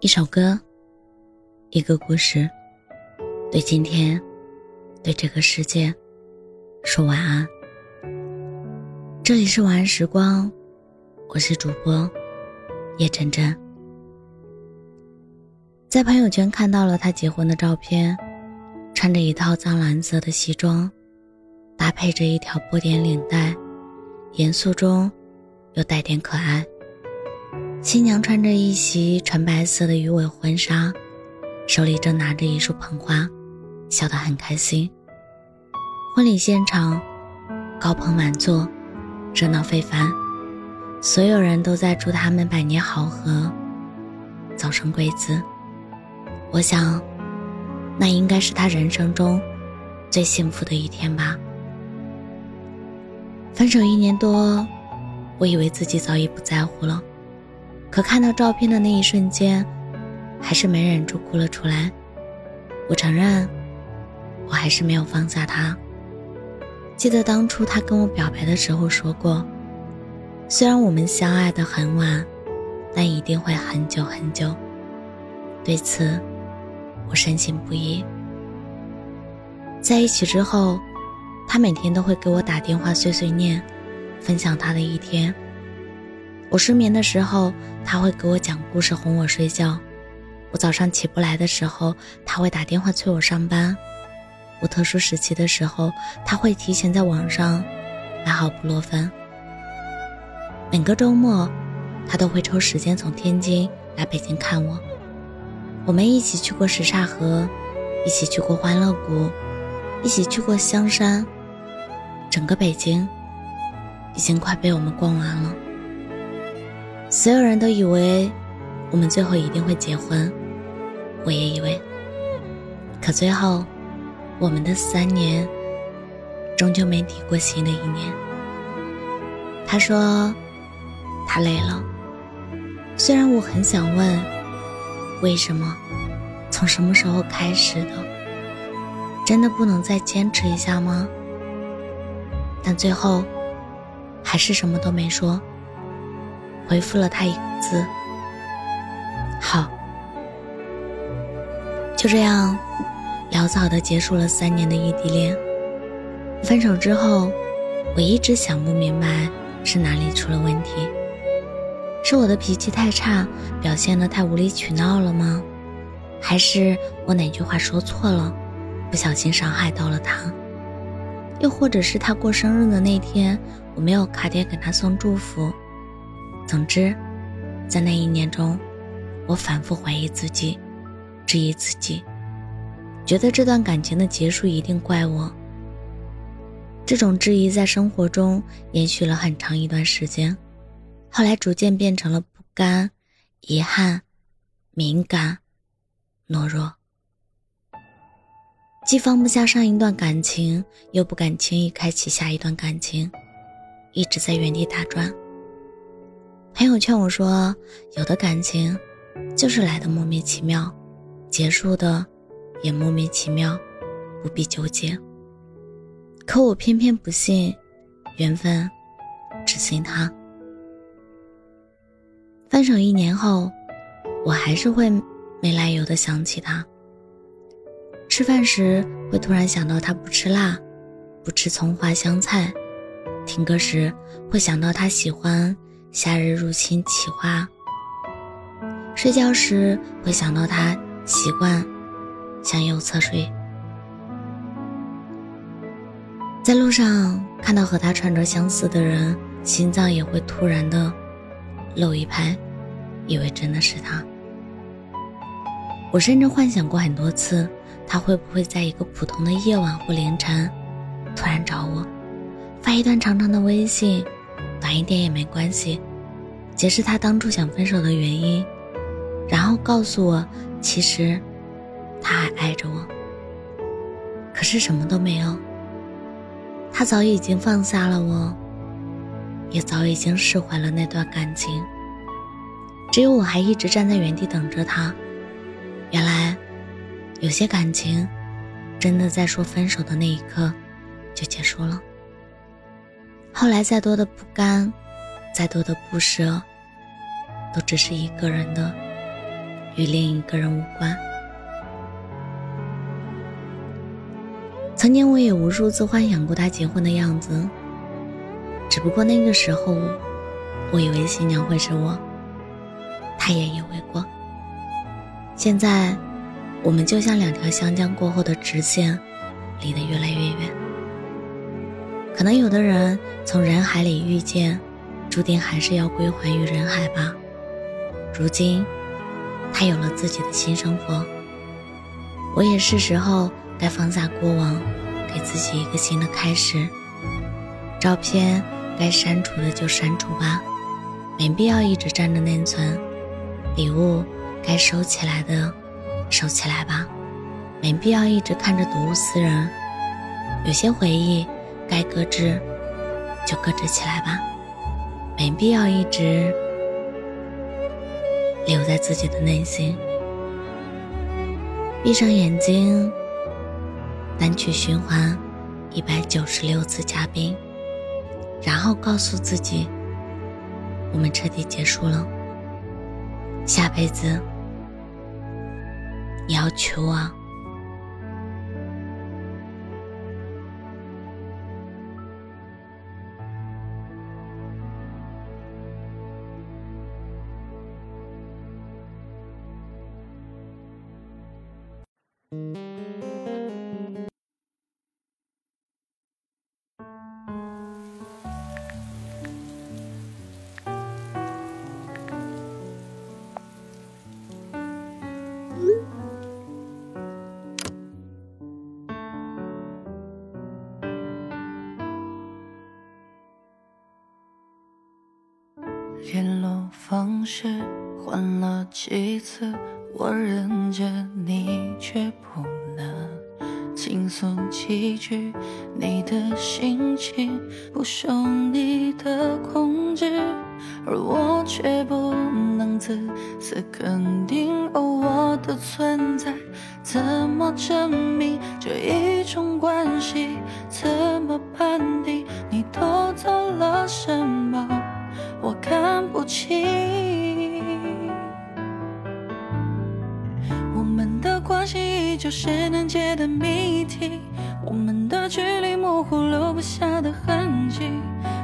一首歌，一个故事，对今天，对这个世界，说晚安。这里是晚安时光，我是主播叶真真。在朋友圈看到了他结婚的照片，穿着一套藏蓝色的西装，搭配着一条波点领带，严肃中又带点可爱。新娘穿着一袭纯白色的鱼尾婚纱，手里正拿着一束捧花，笑得很开心。婚礼现场高朋满座，热闹非凡，所有人都在祝他们百年好合，早生贵子。我想，那应该是他人生中最幸福的一天吧。分手一年多，我以为自己早已不在乎了。可看到照片的那一瞬间，还是没忍住哭了出来。我承认，我还是没有放下他。记得当初他跟我表白的时候说过，虽然我们相爱的很晚，但一定会很久很久。对此，我深信不疑。在一起之后，他每天都会给我打电话碎碎念，分享他的一天。我失眠的时候，他会给我讲故事哄我睡觉；我早上起不来的时候，他会打电话催我上班；我特殊时期的时候，他会提前在网上买好布洛芬。每个周末，他都会抽时间从天津来北京看我。我们一起去过什刹河，一起去过欢乐谷，一起去过香山。整个北京已经快被我们逛完了。所有人都以为我们最后一定会结婚，我也以为。可最后，我们的三年终究没抵过新的一年。他说他累了。虽然我很想问，为什么？从什么时候开始的？真的不能再坚持一下吗？但最后，还是什么都没说。回复了他一个字：“好。”就这样，潦草的结束了三年的异地恋。分手之后，我一直想不明白是哪里出了问题，是我的脾气太差，表现的太无理取闹了吗？还是我哪句话说错了，不小心伤害到了他？又或者是他过生日的那天，我没有卡点给他送祝福？总之，在那一年中，我反复怀疑自己，质疑自己，觉得这段感情的结束一定怪我。这种质疑在生活中延续了很长一段时间，后来逐渐变成了不甘、遗憾、敏感、懦弱，既放不下上一段感情，又不敢轻易开启下一段感情，一直在原地打转。朋友劝我说：“有的感情，就是来的莫名其妙，结束的也莫名其妙，不必纠结。”可我偏偏不信，缘分，只信他。分手一年后，我还是会没来由的想起他。吃饭时会突然想到他不吃辣，不吃葱花香菜；听歌时会想到他喜欢。夏日入侵企划。睡觉时会想到他习惯向右侧睡。在路上看到和他穿着相似的人，心脏也会突然的漏一拍，以为真的是他。我甚至幻想过很多次，他会不会在一个普通的夜晚或凌晨，突然找我，发一段长长的微信。短一点也没关系，解释他当初想分手的原因，然后告诉我，其实他还爱着我。可是什么都没有，他早已经放下了我，也早已经释怀了那段感情。只有我还一直站在原地等着他。原来，有些感情，真的在说分手的那一刻，就结束了。后来再多的不甘，再多的不舍，都只是一个人的与另一个人无关。曾经我也无数次幻想过他结婚的样子，只不过那个时候，我以为新娘会是我，他也以为过。现在，我们就像两条相交过后的直线，离得越来越远。可能有的人从人海里遇见，注定还是要归还于人海吧。如今，他有了自己的新生活，我也是时候。该放下过往，给自己一个新的开始。照片该删除的就删除吧，没必要一直占着内存。礼物该收起来的收起来吧，没必要一直看着睹物思人。有些回忆该搁置就搁置起来吧，没必要一直留在自己的内心。闭上眼睛。单曲循环一百九十六次嘉宾，然后告诉自己，我们彻底结束了。下辈子你要娶我。联络方式换了几次，我忍着，你却不能轻松几句你的心情，不受你的控制，而我却不能自私肯定。哦，我的存在怎么证明这一种关系？怎么判定你偷走了什么？我们的关系依旧是难解的谜题，我们的距离模糊留不下的痕迹。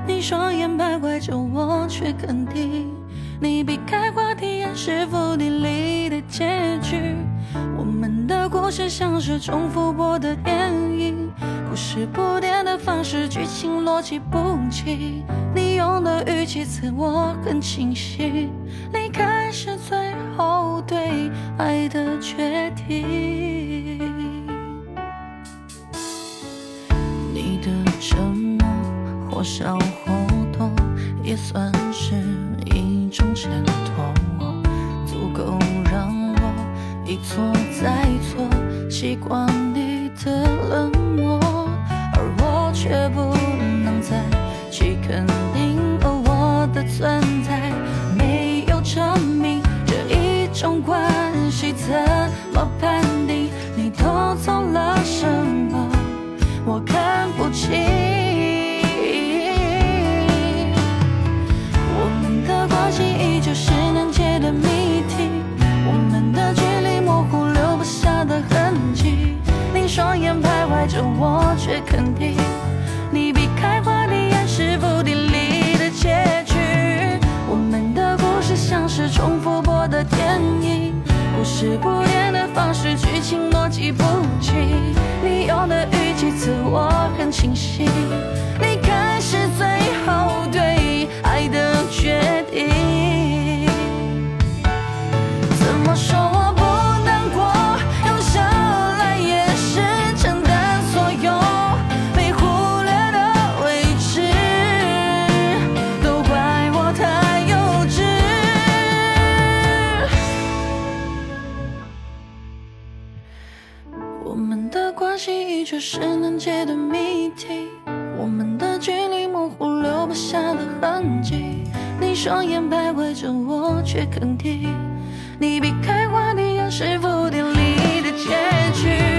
你双眼徘徊着，我却肯定，你避开话题，暗示伏地里的结局。我们的故事像是重复播的电影。故事铺垫的方式，剧情逻辑不清。你用的语气自我很清晰，离开是最后对爱的决定。你的沉默或笑或多，也算是一种挣脱，足够让我一错再错，习惯你的冷漠。而我却不能再去肯证明这一种关系，怎么判定你偷走了什么？我看不清。我们的关系依旧是难解的谜题，我们的距离模糊留不下的痕迹。你双眼徘徊着，我却肯定。你避开是重复播的电影，不是铺垫的方式，剧情逻辑不清。你用的语气词我很清晰，你开始最却是难解的谜题，我们的距离模糊，留不下的痕迹。你双眼徘徊着，我却肯定，你避开话题，也是不典离的结局。